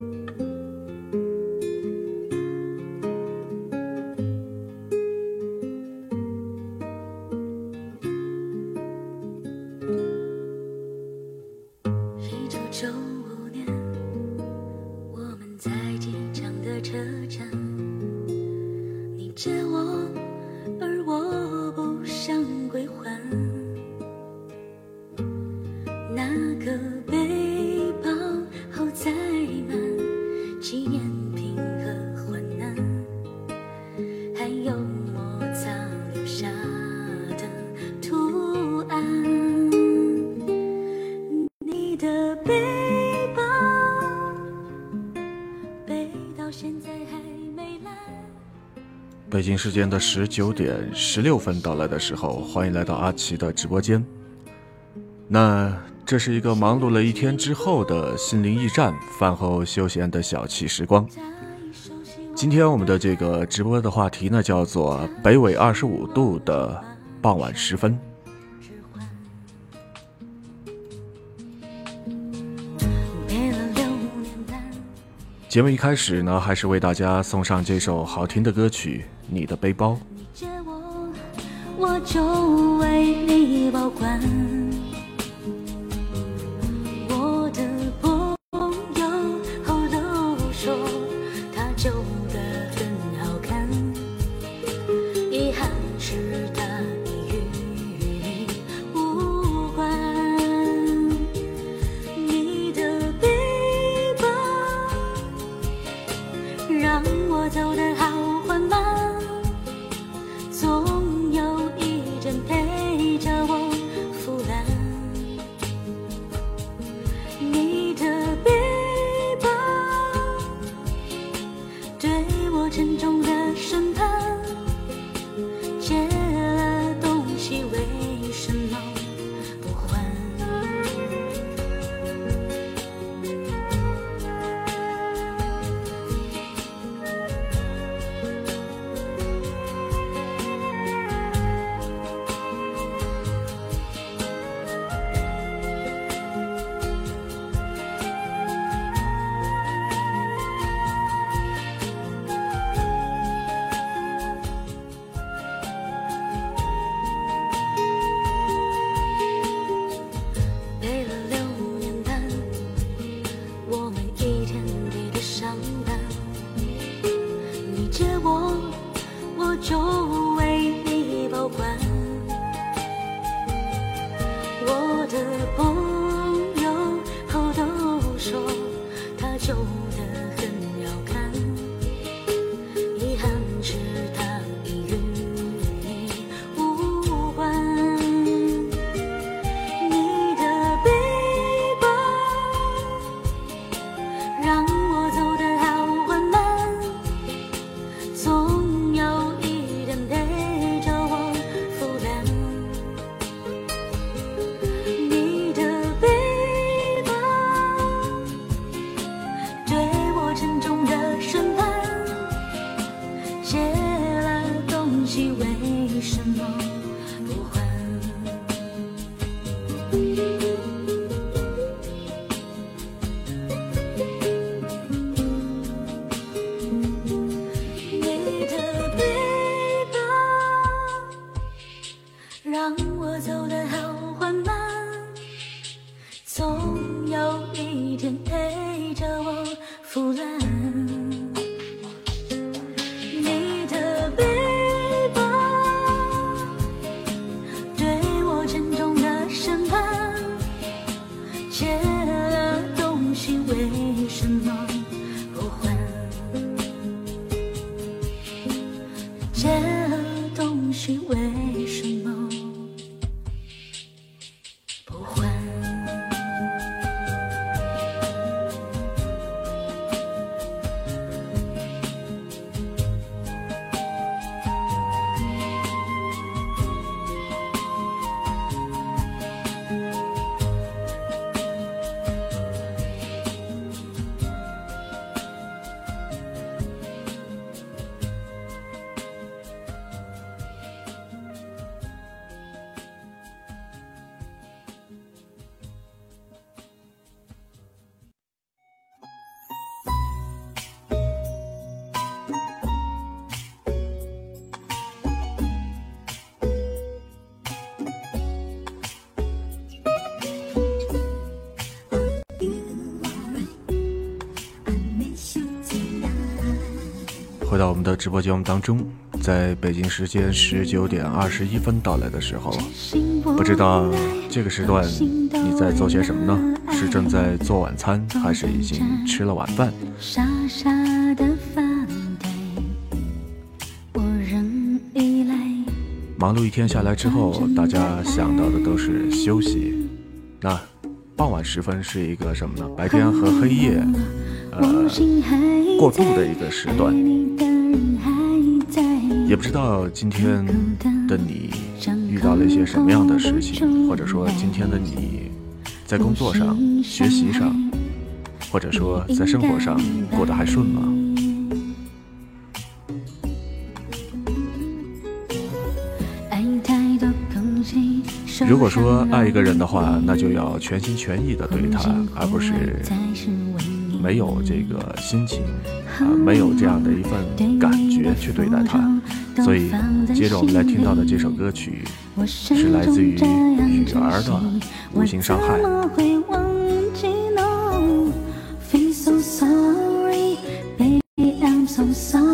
北京时间的十九点十六分到来的时候，欢迎来到阿奇的直播间。那这是一个忙碌了一天之后的心灵驿站，饭后休闲的小憩时光。今天我们的这个直播的话题呢，叫做北纬二十五度的傍晚时分。节目一开始呢，还是为大家送上这首好听的歌曲《你的背包》。我就为你保管。的直播节目当中，在北京时间十九点二十一分到来的时候，不知道这个时段你在做些什么呢？是正在做晚餐，还是已经吃了晚饭？忙碌一天下来之后，大家想到的都是休息。那傍晚时分是一个什么呢？白天和黑夜，呃，过渡的一个时段。也不知道今天的你遇到了一些什么样的事情，或者说今天的你在工作上、学习上，或者说在生活上过得还顺吗？如果说爱一个人的话，那就要全心全意的对他，而不是没有这个心情啊，没有这样的一份感觉去对待他。所以，接着我们来听到的这首歌曲，是来自于雨儿的《无心伤害》。searching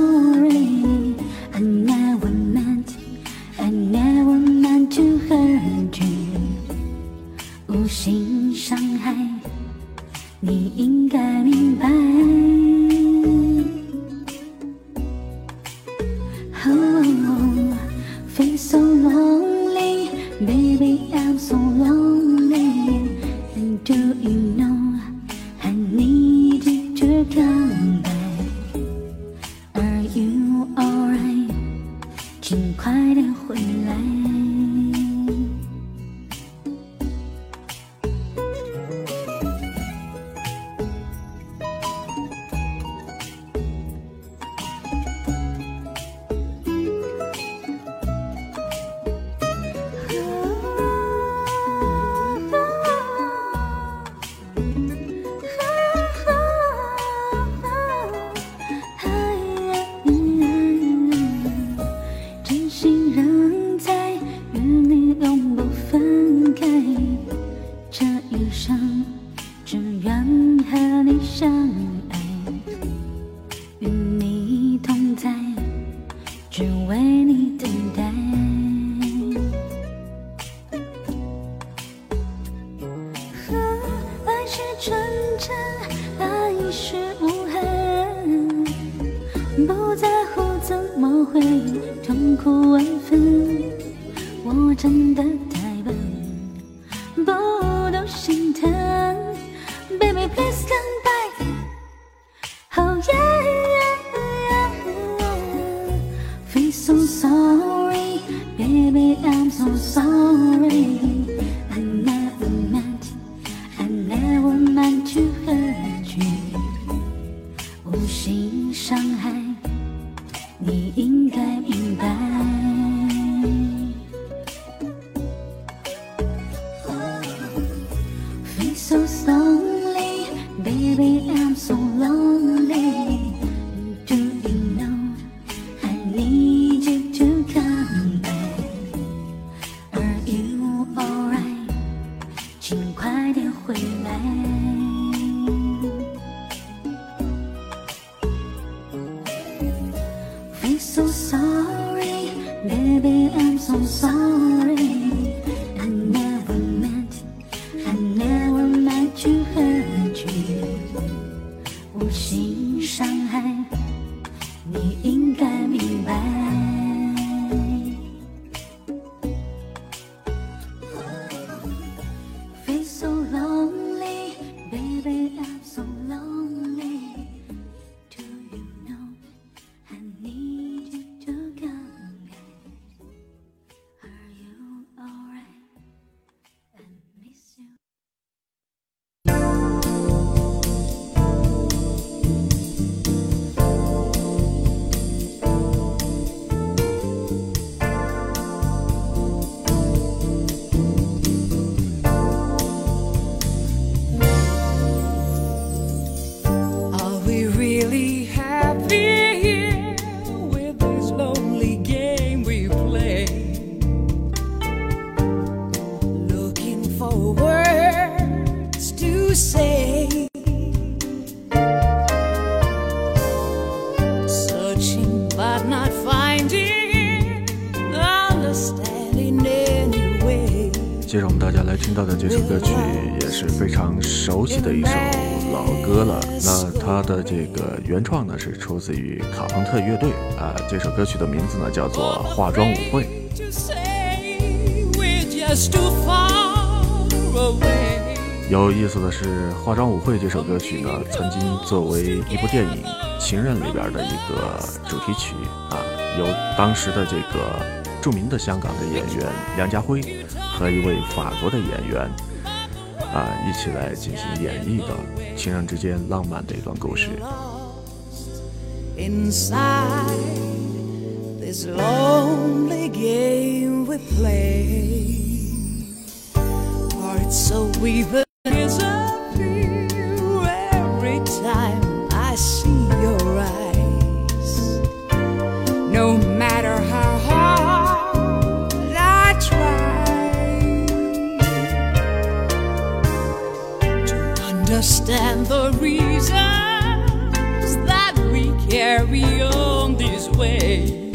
这个原创呢是出自于卡朋特乐队啊，这首歌曲的名字呢叫做《化妆舞会》。有意思的是，《化妆舞会》这首歌曲呢，曾经作为一部电影《情人》里边的一个主题曲啊，由当时的这个著名的香港的演员梁家辉和一位法国的演员啊一起来进行演绎的情人之间浪漫的一段故事。day.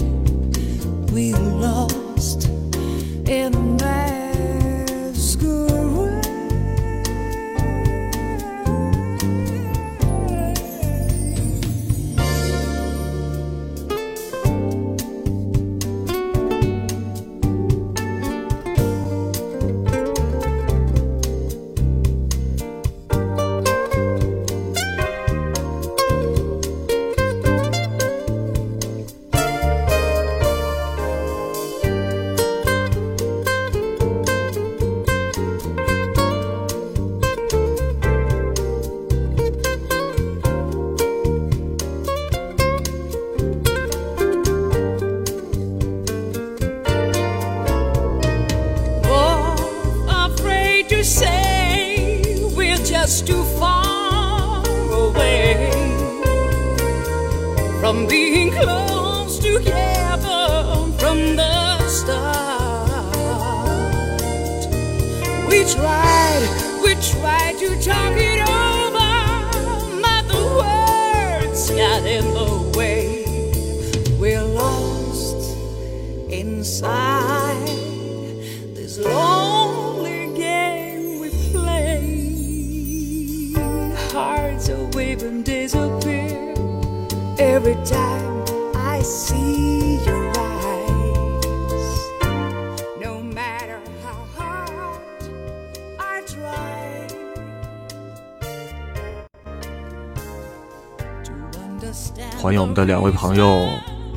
欢迎我们的两位朋友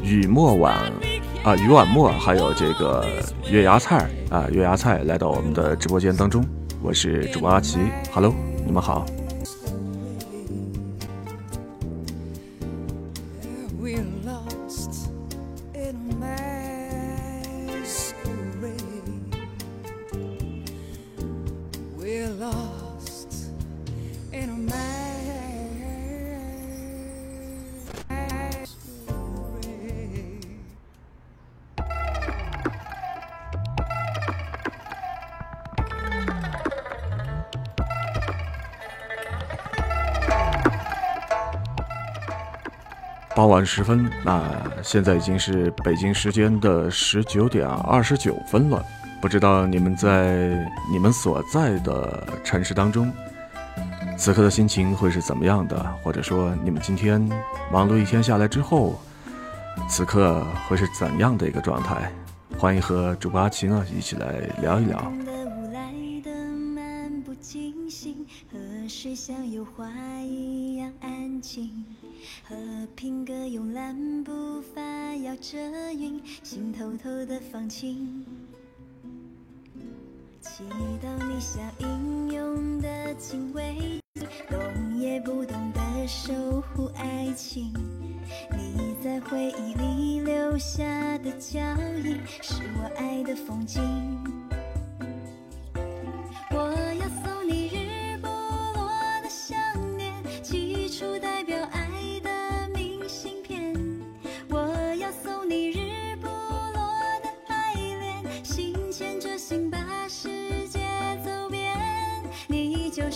雨墨晚啊，雨晚墨，还有这个月牙菜啊，月牙菜来到我们的直播间当中。我是主播阿奇，Hello，你们好。十分，那现在已经是北京时间的十九点二十九分了。不知道你们在你们所在的城市当中，此刻的心情会是怎么样的？或者说，你们今天忙碌一天下来之后，此刻会是怎样的一个状态？欢迎和主播阿奇呢一起来聊一聊。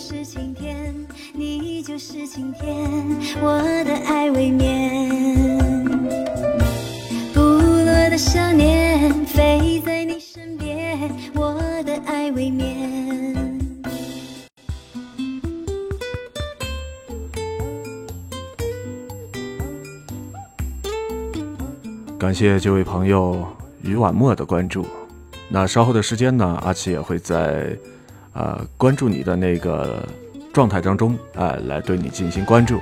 是晴天你就是晴天我的爱未眠不落的飞在你身边我的爱未眠。感谢这位朋友于婉墨的关注。那稍后的时间呢阿奇也会在呃关注你的那个状态当中，哎、来对你进行关注。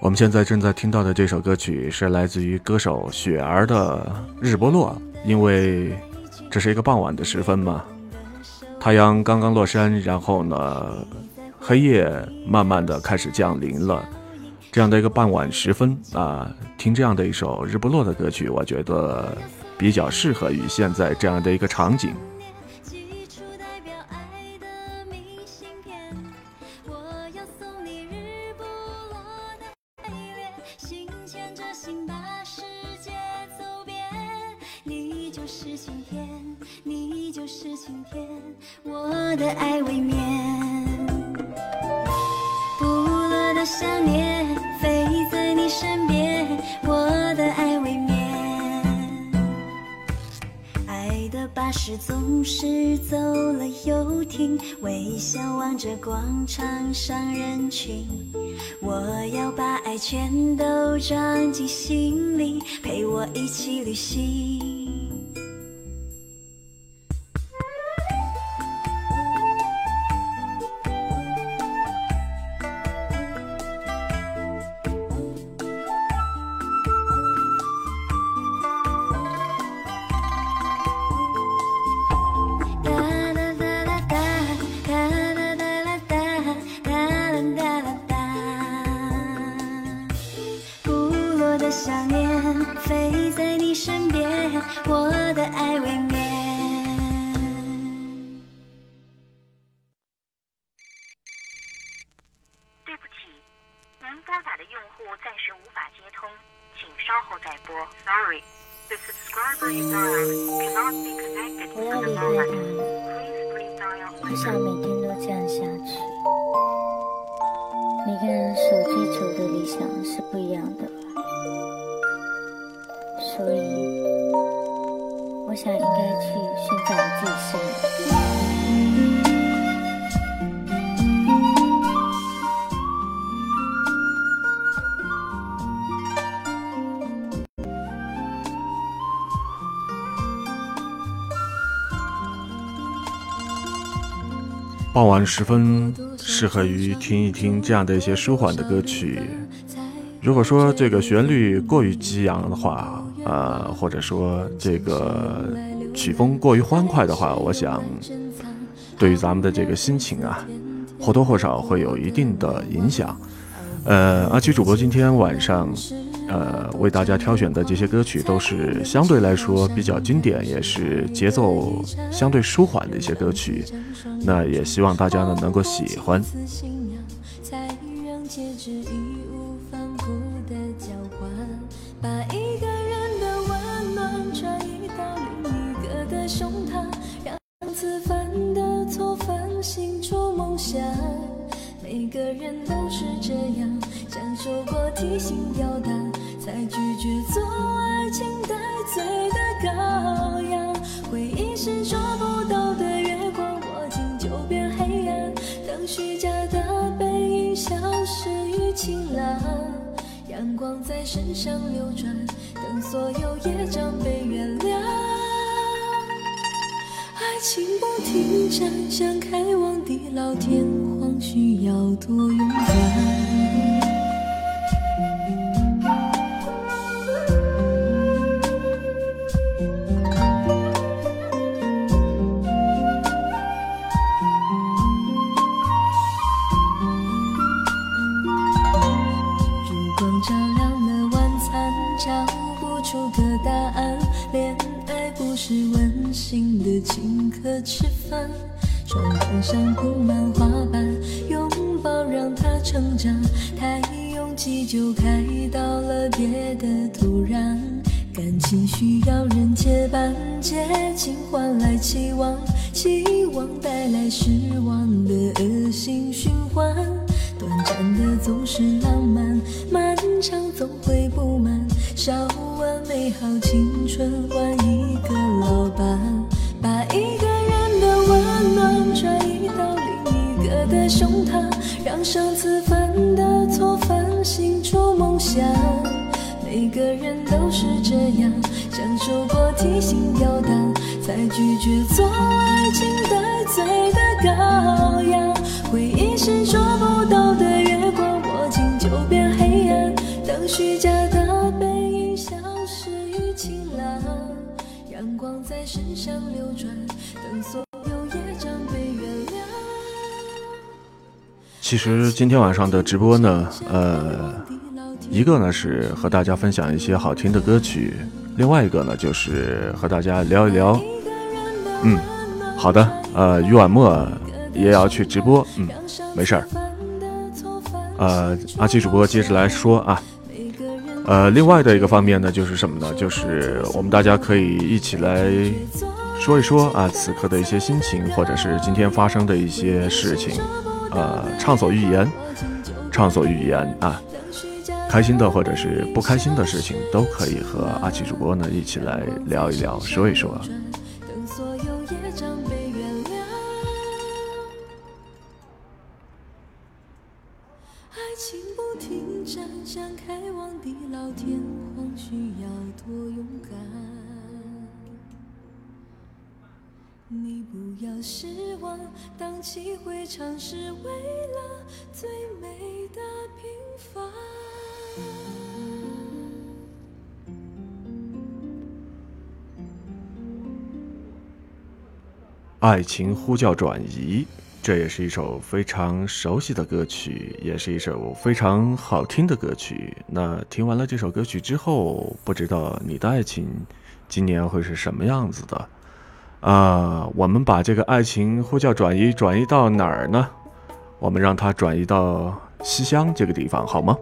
我们现在正在听到的这首歌曲是来自于歌手雪儿的《日不落》，因为这是一个傍晚的时分嘛，太阳刚刚落山，然后呢，黑夜慢慢的开始降临了，这样的一个傍晚时分啊，听这样的一首《日不落》的歌曲，我觉得比较适合于现在这样的一个场景。我要把爱全都装进心里，陪我一起旅行。晚时分，适合于听一听这样的一些舒缓的歌曲。如果说这个旋律过于激昂的话，呃，或者说这个曲风过于欢快的话，我想对于咱们的这个心情啊，或多或少会有一定的影响。呃，阿奇主播今天晚上，呃，为大家挑选的这些歌曲都是相对来说比较经典，也是节奏相对舒缓的一些歌曲。那也希望大家呢能够喜欢。每个人都是这样，享受过提心吊胆，才拒绝做爱情待罪的羔羊。回忆是捉不到的月光，握紧就变黑暗。当虚假的背影消失于晴朗，阳光在身上流转，等所有业障被原谅。爱情不停站，想开往地老天荒，需要多勇敢。想梦想。每个人都是这样，享受过提心吊胆，才拒绝做爱情带罪的羔羊。回忆是捉不到的月光，握紧就变黑暗。当虚假的背影消失于晴朗，阳光在身上流转，等所有业障被原谅。其实今天晚上的直播呢，呃，一个呢是和大家分享一些好听的歌曲，另外一个呢就是和大家聊一聊。嗯，好的，呃，于晚墨也要去直播，嗯，没事儿。呃，阿七主播接着来说啊，呃，另外的一个方面呢，就是什么呢？就是我们大家可以一起来说一说啊，此刻的一些心情，或者是今天发生的一些事情，呃，畅所欲言，畅所欲言啊，开心的或者是不开心的事情，都可以和阿七主播呢一起来聊一聊，说一说。等所有业障被原谅。爱情不停站，想开往地老天荒，需要多勇敢。你不要失望，荡气回肠是为了最美的平凡。爱情呼叫转移，这也是一首非常熟悉的歌曲，也是一首非常好听的歌曲。那听完了这首歌曲之后，不知道你的爱情今年会是什么样子的？啊、我们把这个爱情呼叫转移转移到哪儿呢？我们让它转移到西乡这个地方，好吗？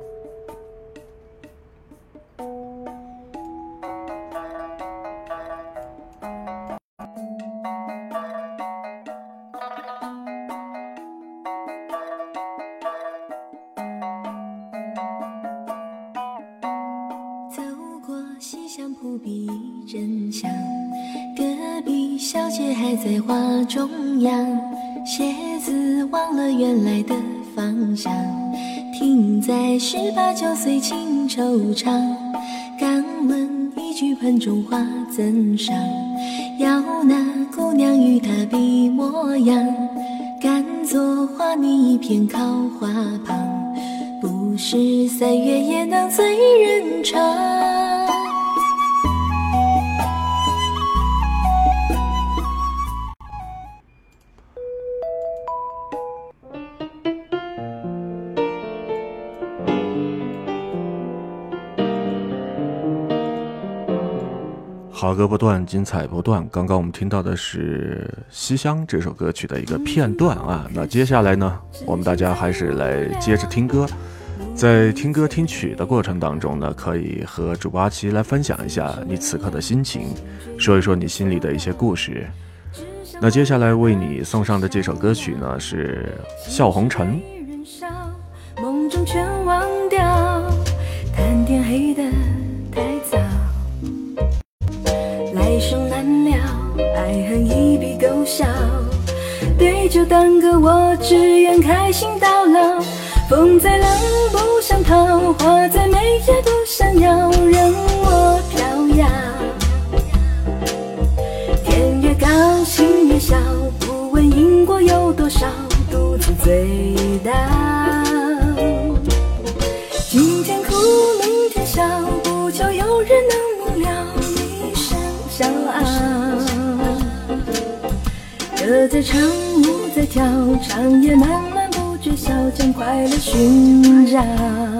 歌不断，精彩不断。刚刚我们听到的是《西厢》这首歌曲的一个片段啊。那接下来呢，我们大家还是来接着听歌。在听歌听曲的过程当中呢，可以和主播阿奇来分享一下你此刻的心情，说一说你心里的一些故事。那接下来为你送上的这首歌曲呢是《笑红尘》。梦中全忘掉，天黑得爱恨一笔勾销，对酒当歌，我只愿开心到老。风再冷不想逃，花再美也不想要，任我飘摇。天越高，心越小，不问因果有多少，独自醉倒。歌在唱，舞在跳，长夜漫漫不觉晓，将快乐寻找。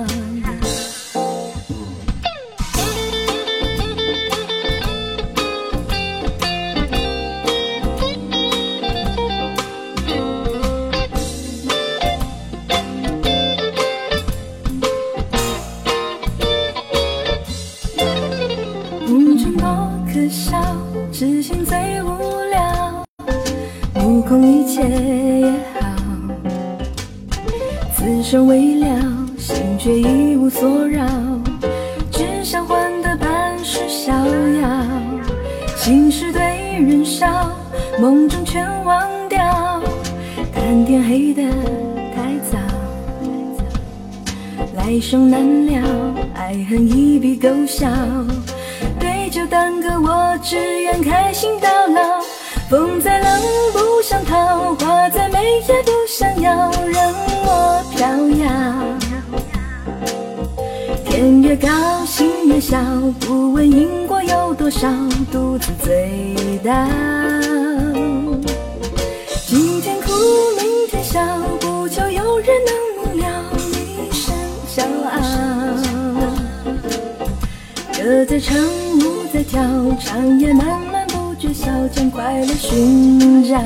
长夜漫漫不觉晓，将快乐寻找。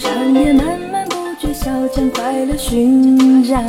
长夜漫漫不觉晓，将快乐寻找。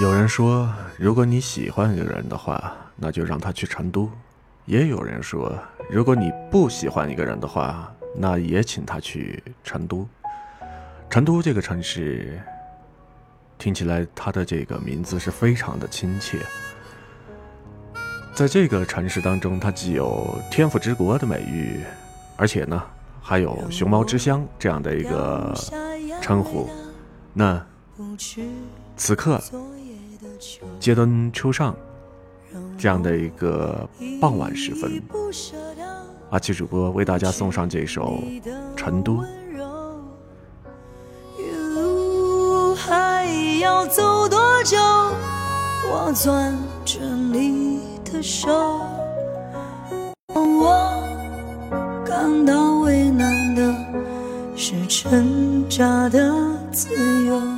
有人说，如果你喜欢一个人的话，那就让他去成都；也有人说，如果你不喜欢一个人的话，那也请他去成都。成都这个城市，听起来它的这个名字是非常的亲切。在这个城市当中，它既有“天府之国”的美誉，而且呢，还有“熊猫之乡”这样的一个称呼。那此刻，街灯初上，这样的一个傍晚时分，阿奇主播为大家送上这首《成都》。一路还要走多久？我攥着你的手，我感到为难的是挣扎的自由。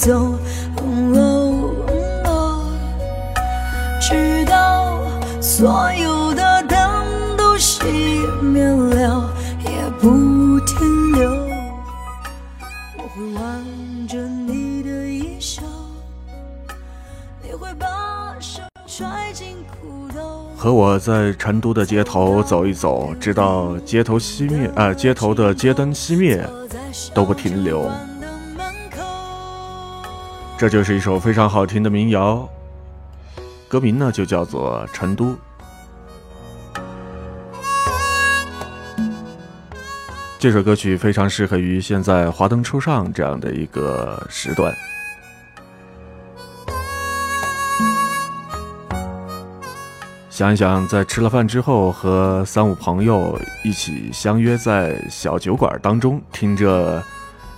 走，直到所有的灯都熄灭了，也不停留。我会挽着你的衣袖，你会把手揣进裤兜。和我在成都的街头走一走，直到街头熄灭，呃，街头的街灯熄灭，都不停留。这就是一首非常好听的民谣，歌名呢就叫做《成都》。这首歌曲非常适合于现在华灯初上这样的一个时段。想一想，在吃了饭之后，和三五朋友一起相约在小酒馆当中，听着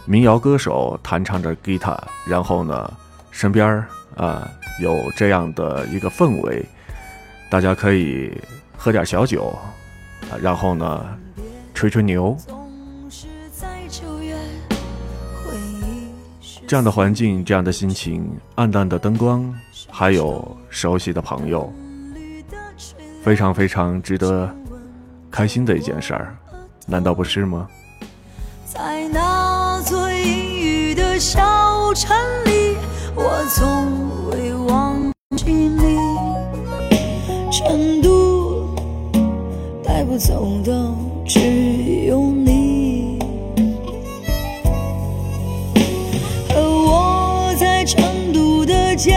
民谣歌手弹唱着吉他，然后呢，身边啊，有这样的一个氛围，大家可以喝点小酒，啊，然后呢，吹吹牛。这样的环境，这样的心情，暗淡的灯光，还有熟悉的朋友，非常非常值得开心的一件事儿，难道不是吗？在那小城里，我从未忘记你。成都带不走的只有你。和我在成都的街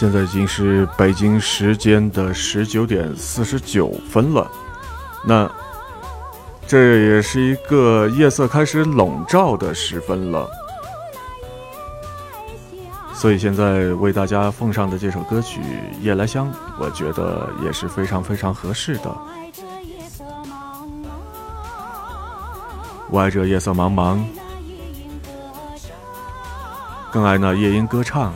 现在已经是北京时间的十九点四十九分了，那这也是一个夜色开始笼罩的时分了，所以现在为大家奉上的这首歌曲《夜来香》，我觉得也是非常非常合适的。我爱这夜色茫茫，更爱那夜莺歌唱。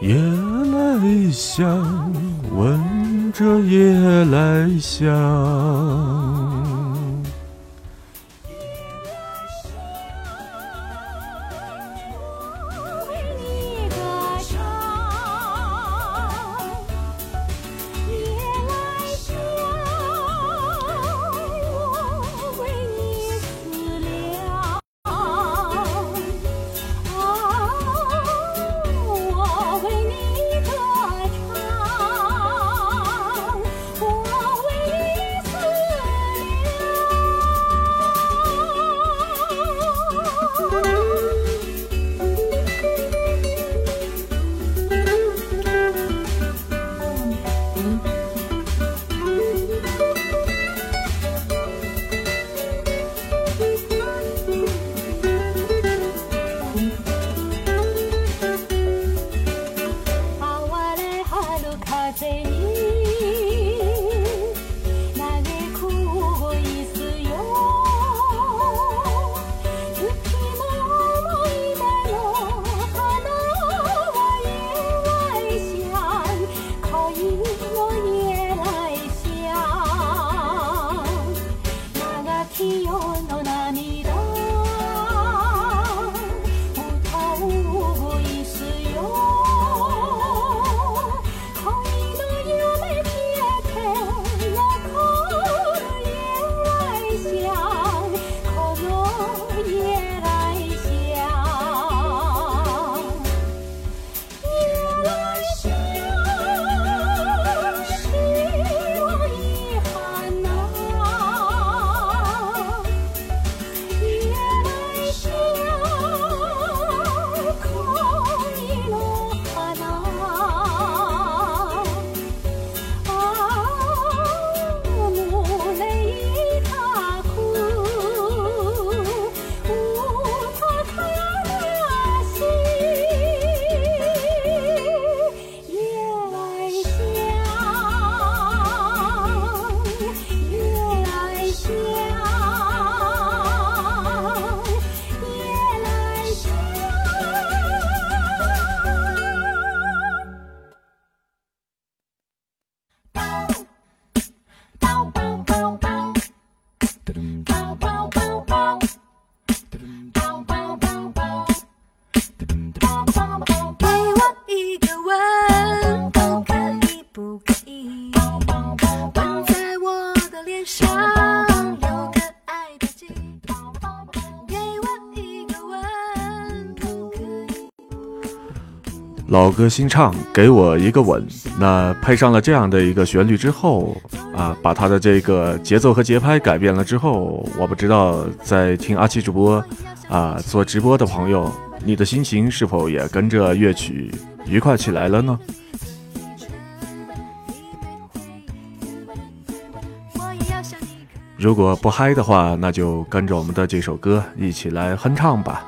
夜来香，闻着夜来香。老歌新唱，给我一个吻。那配上了这样的一个旋律之后，啊，把它的这个节奏和节拍改变了之后，我不知道在听阿七主播，啊，做直播的朋友，你的心情是否也跟着乐曲愉快起来了呢？如果不嗨的话，那就跟着我们的这首歌一起来哼唱吧。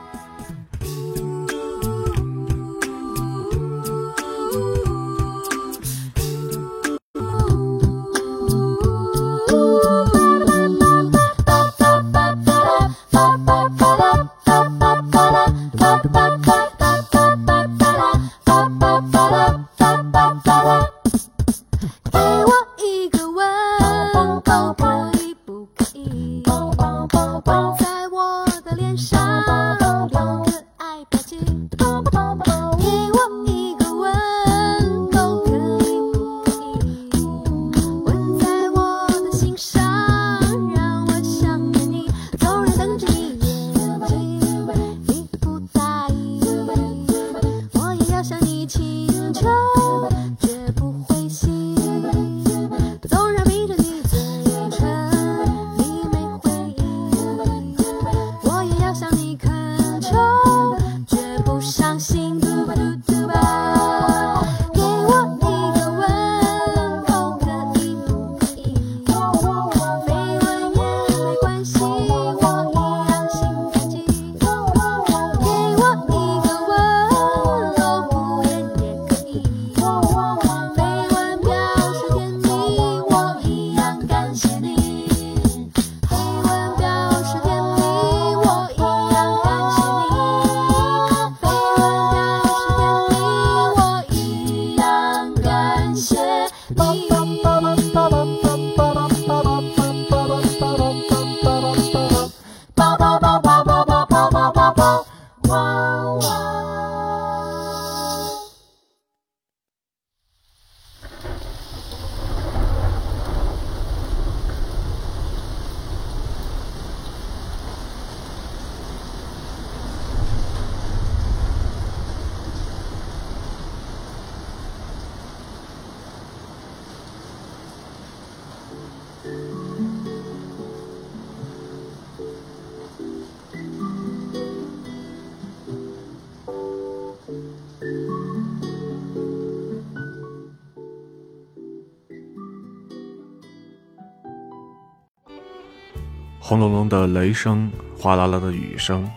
轰隆隆的雷声，哗啦啦的雨声，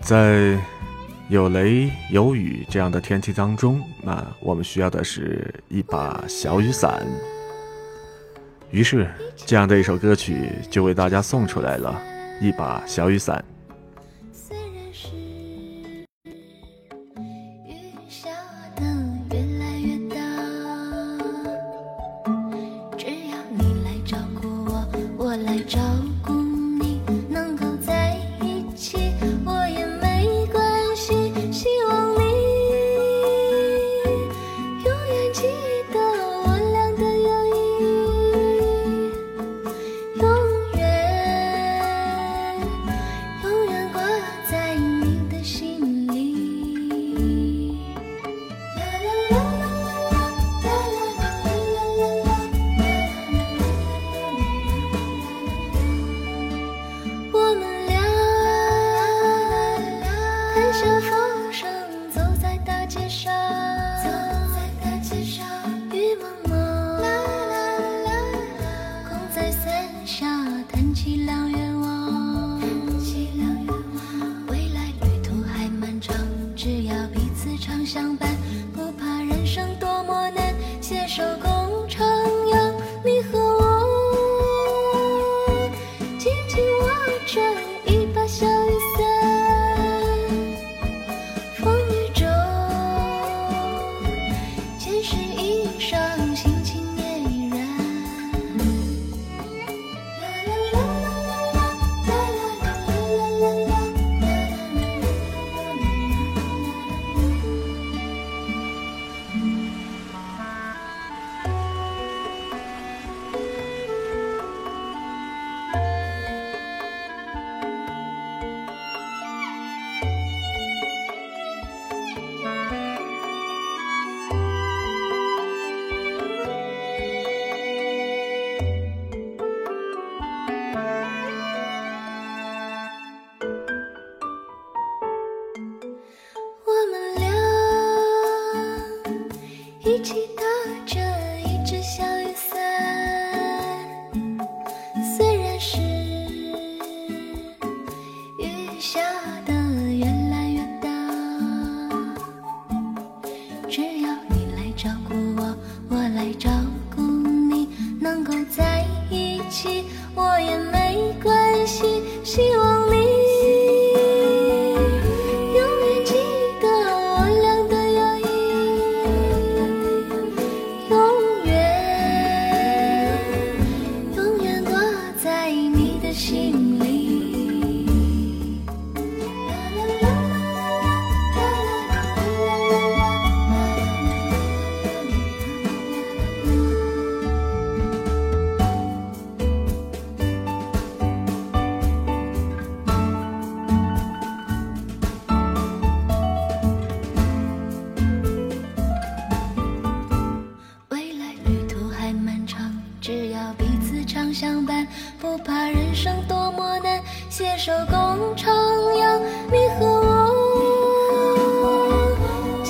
在有雷有雨这样的天气当中，那我们需要的是一把小雨伞。于是，这样的一首歌曲就为大家送出来了，《一把小雨伞》。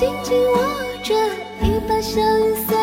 紧紧握着一把小雨伞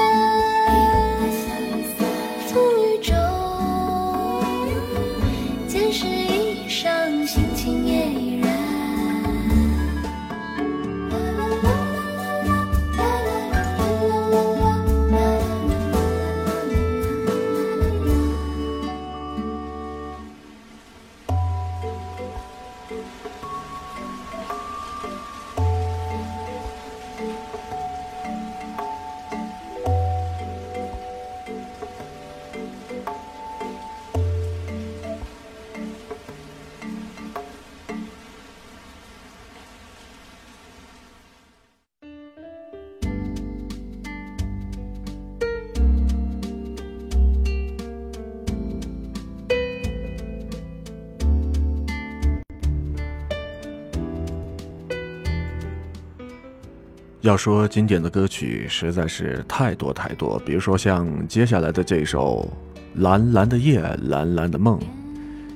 要说经典的歌曲实在是太多太多，比如说像接下来的这首《蓝蓝的夜，蓝蓝的梦》，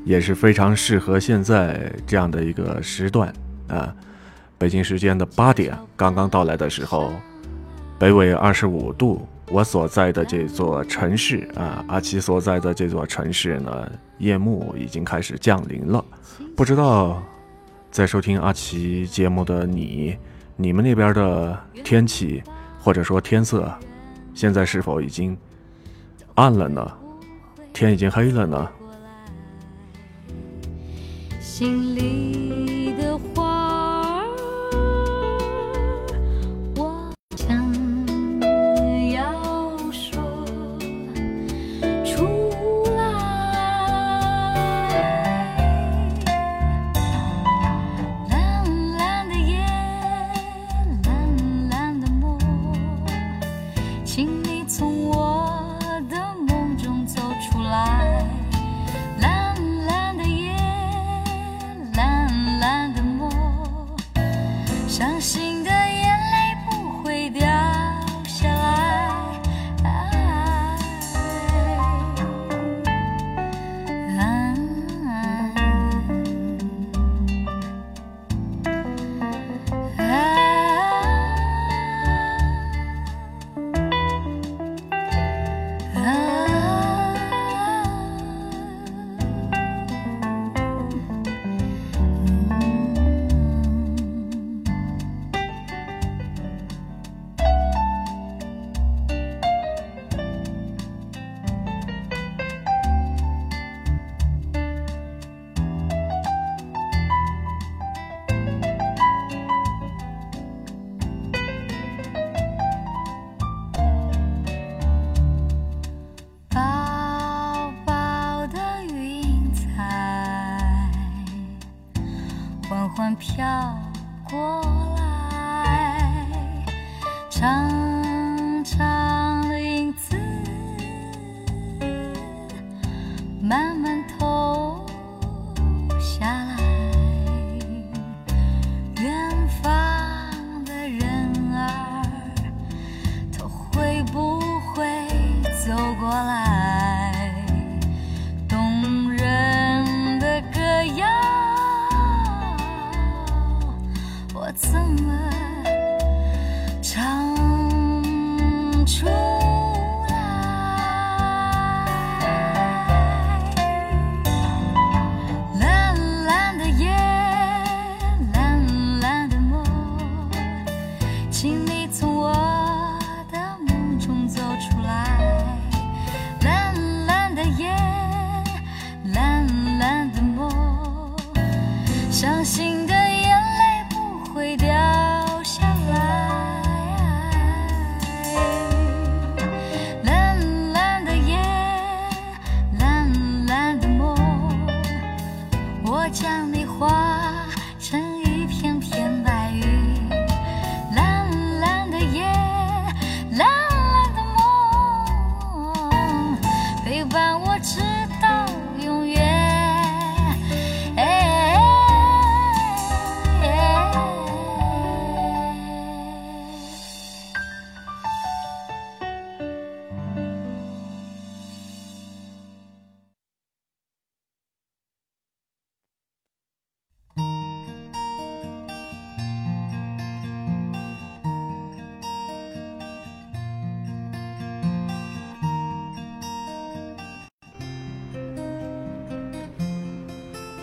也是非常适合现在这样的一个时段啊。北京时间的八点刚刚到来的时候，北纬二十五度，我所在的这座城市啊，阿奇所在的这座城市呢，夜幕已经开始降临了。不知道在收听阿奇节目的你。你们那边的天气，或者说天色，现在是否已经暗了呢？天已经黑了呢？心里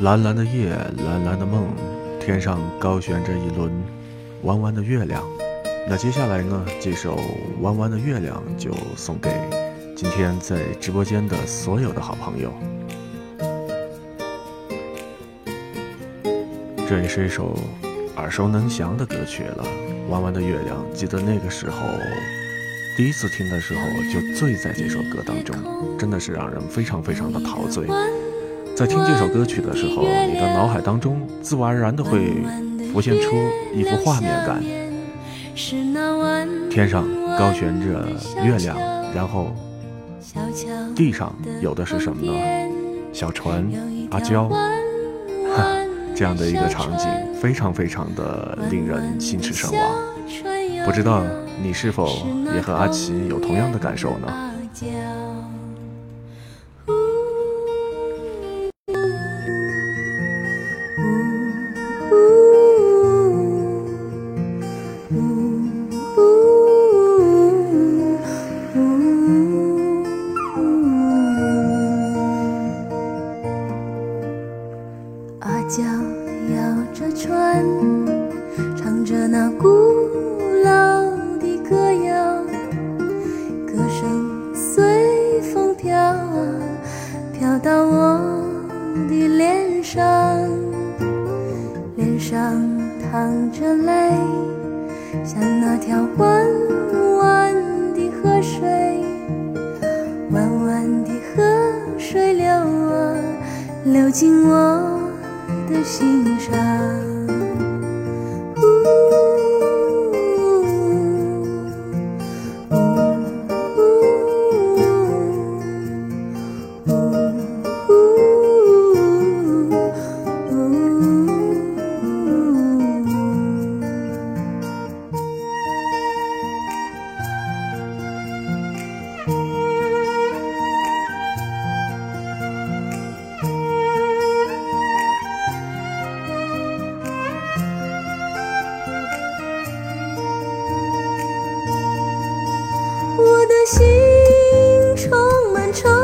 蓝蓝的夜，蓝蓝的梦，天上高悬着一轮弯弯的月亮。那接下来呢，这首《弯弯的月亮》就送给今天在直播间的所有的好朋友。这也是一首耳熟能详的歌曲了，《弯弯的月亮》。记得那个时候，第一次听的时候就醉在这首歌当中，真的是让人非常非常的陶醉。在听这首歌曲的时候，你的脑海当中自然而然的会浮现出一幅画面感。天上高悬着月亮，然后地上有的是什么呢？小船、阿娇，哈，这样的一个场景，非常非常的令人心驰神往。不知道你是否也和阿奇有同样的感受呢？心充满愁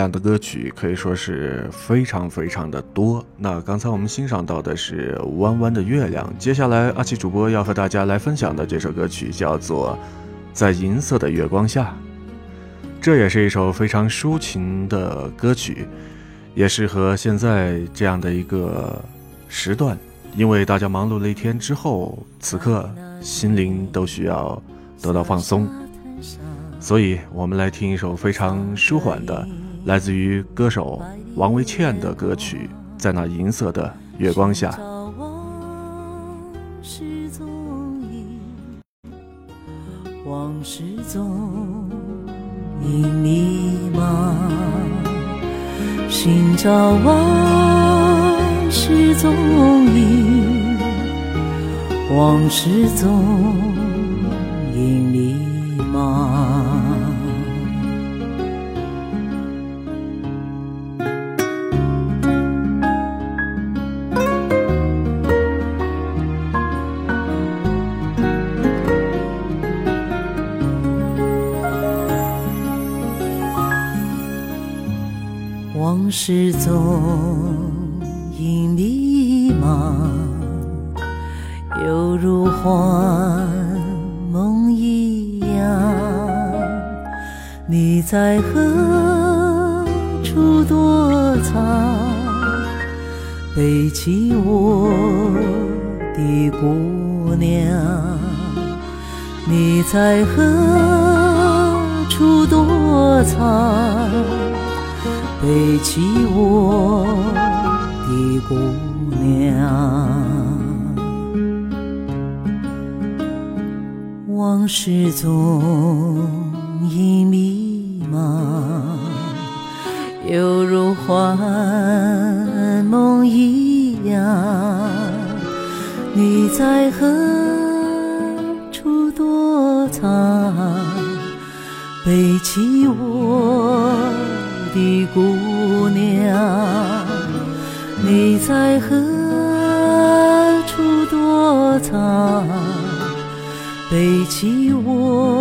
于月亮的歌曲可以说是非常非常的多。那刚才我们欣赏到的是《弯弯的月亮》，接下来阿奇主播要和大家来分享的这首歌曲叫做《在银色的月光下》，这也是一首非常抒情的歌曲，也适合现在这样的一个时段，因为大家忙碌了一天之后，此刻心灵都需要得到放松。所以，我们来听一首非常舒缓的，来自于歌手王维倩的歌曲《在那银色的月光下》。往事踪影迷茫，寻找往事踪影，往事踪影迷茫。往事踪影迷茫，犹如幻梦一样。你在何处躲藏？背起我的姑娘，你在何处躲藏？背起我的姑娘，往事踪影迷茫，犹如幻梦一样。你在何处躲藏？背起我。你在何处躲藏？背弃我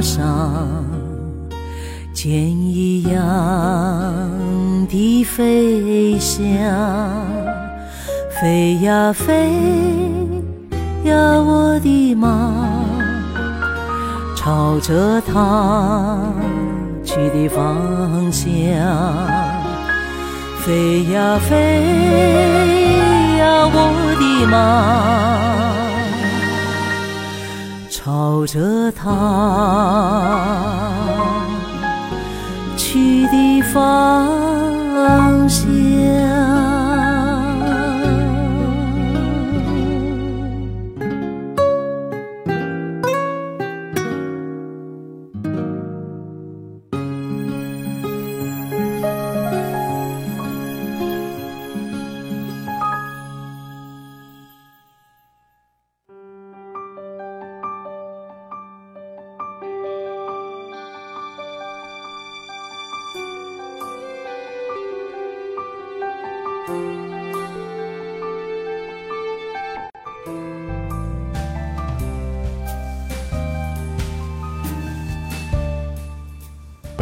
上，箭一样的飞翔，飞呀飞呀，我的马，朝着他去的方向，飞呀飞呀，我的马。朝着他去的方向。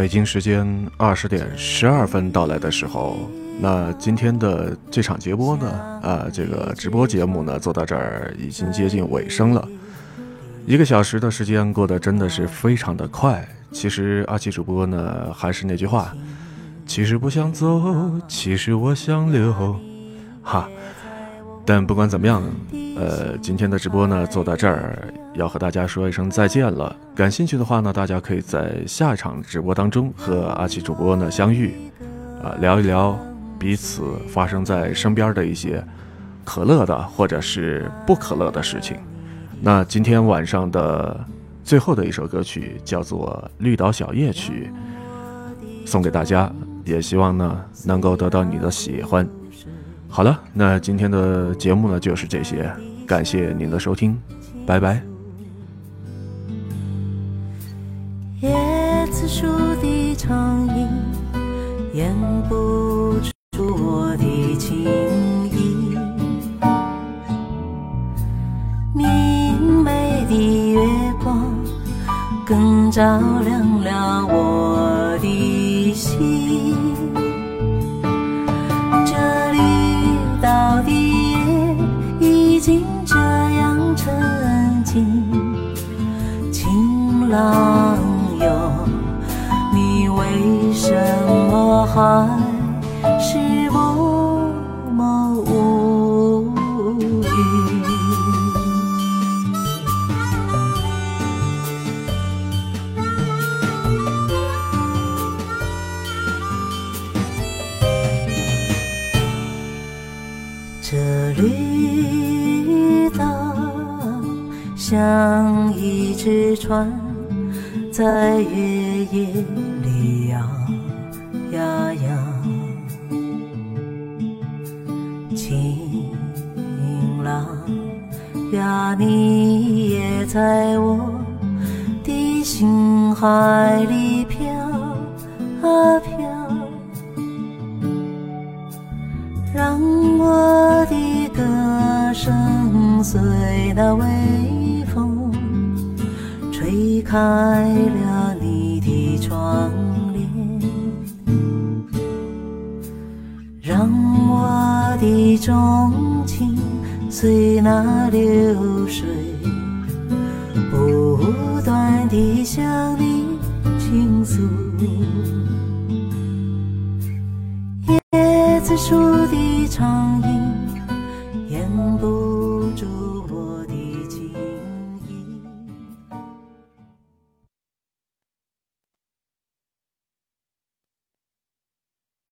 北京时间二十点十二分到来的时候，那今天的这场节播呢，啊，这个直播节目呢，做到这儿已经接近尾声了。一个小时的时间过得真的是非常的快。其实阿奇主播呢，还是那句话，其实不想走，其实我想留，哈。但不管怎么样，呃，今天的直播呢，做到这儿要和大家说一声再见了。感兴趣的话呢，大家可以在下一场直播当中和阿奇主播呢相遇，啊，聊一聊彼此发生在身边的一些可乐的或者是不可乐的事情。那今天晚上的最后的一首歌曲叫做《绿岛小夜曲》，送给大家，也希望呢能够得到你的喜欢。好了，那今天的节目呢就是这些，感谢您的收听，拜拜。树的长影掩不住我的情意，明媚的月光更照亮了我的心。这绿岛的夜已经这样沉静。晴朗还是默默无语？这绿岛像一只船，在月夜你也在我的心海里飘啊飘。让我的歌声随那微风吹开了你的窗帘，让我的钟随那流水？不断地向你